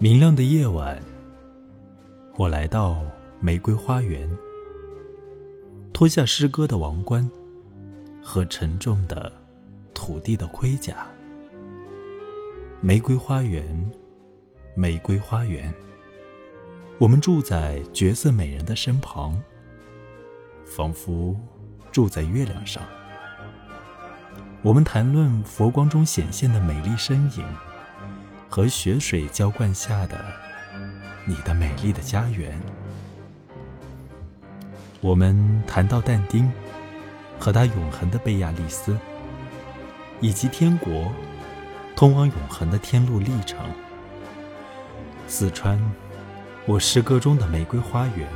明亮的夜晚，我来到玫瑰花园，脱下诗歌的王冠和沉重的土地的盔甲。玫瑰花园，玫瑰花园，我们住在绝色美人的身旁，仿佛住在月亮上。我们谈论佛光中显现的美丽身影。和雪水浇灌下的你的美丽的家园。我们谈到但丁和他永恒的贝亚利斯，以及天国通往永恒的天路历程。四川，我诗歌中的玫瑰花园，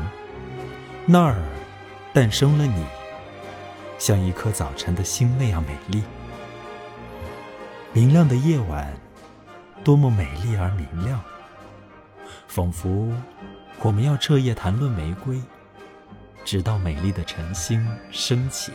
那儿诞生了你，像一颗早晨的星那样美丽。明亮的夜晚。多么美丽而明亮，仿佛我们要彻夜谈论玫瑰，直到美丽的晨星升起。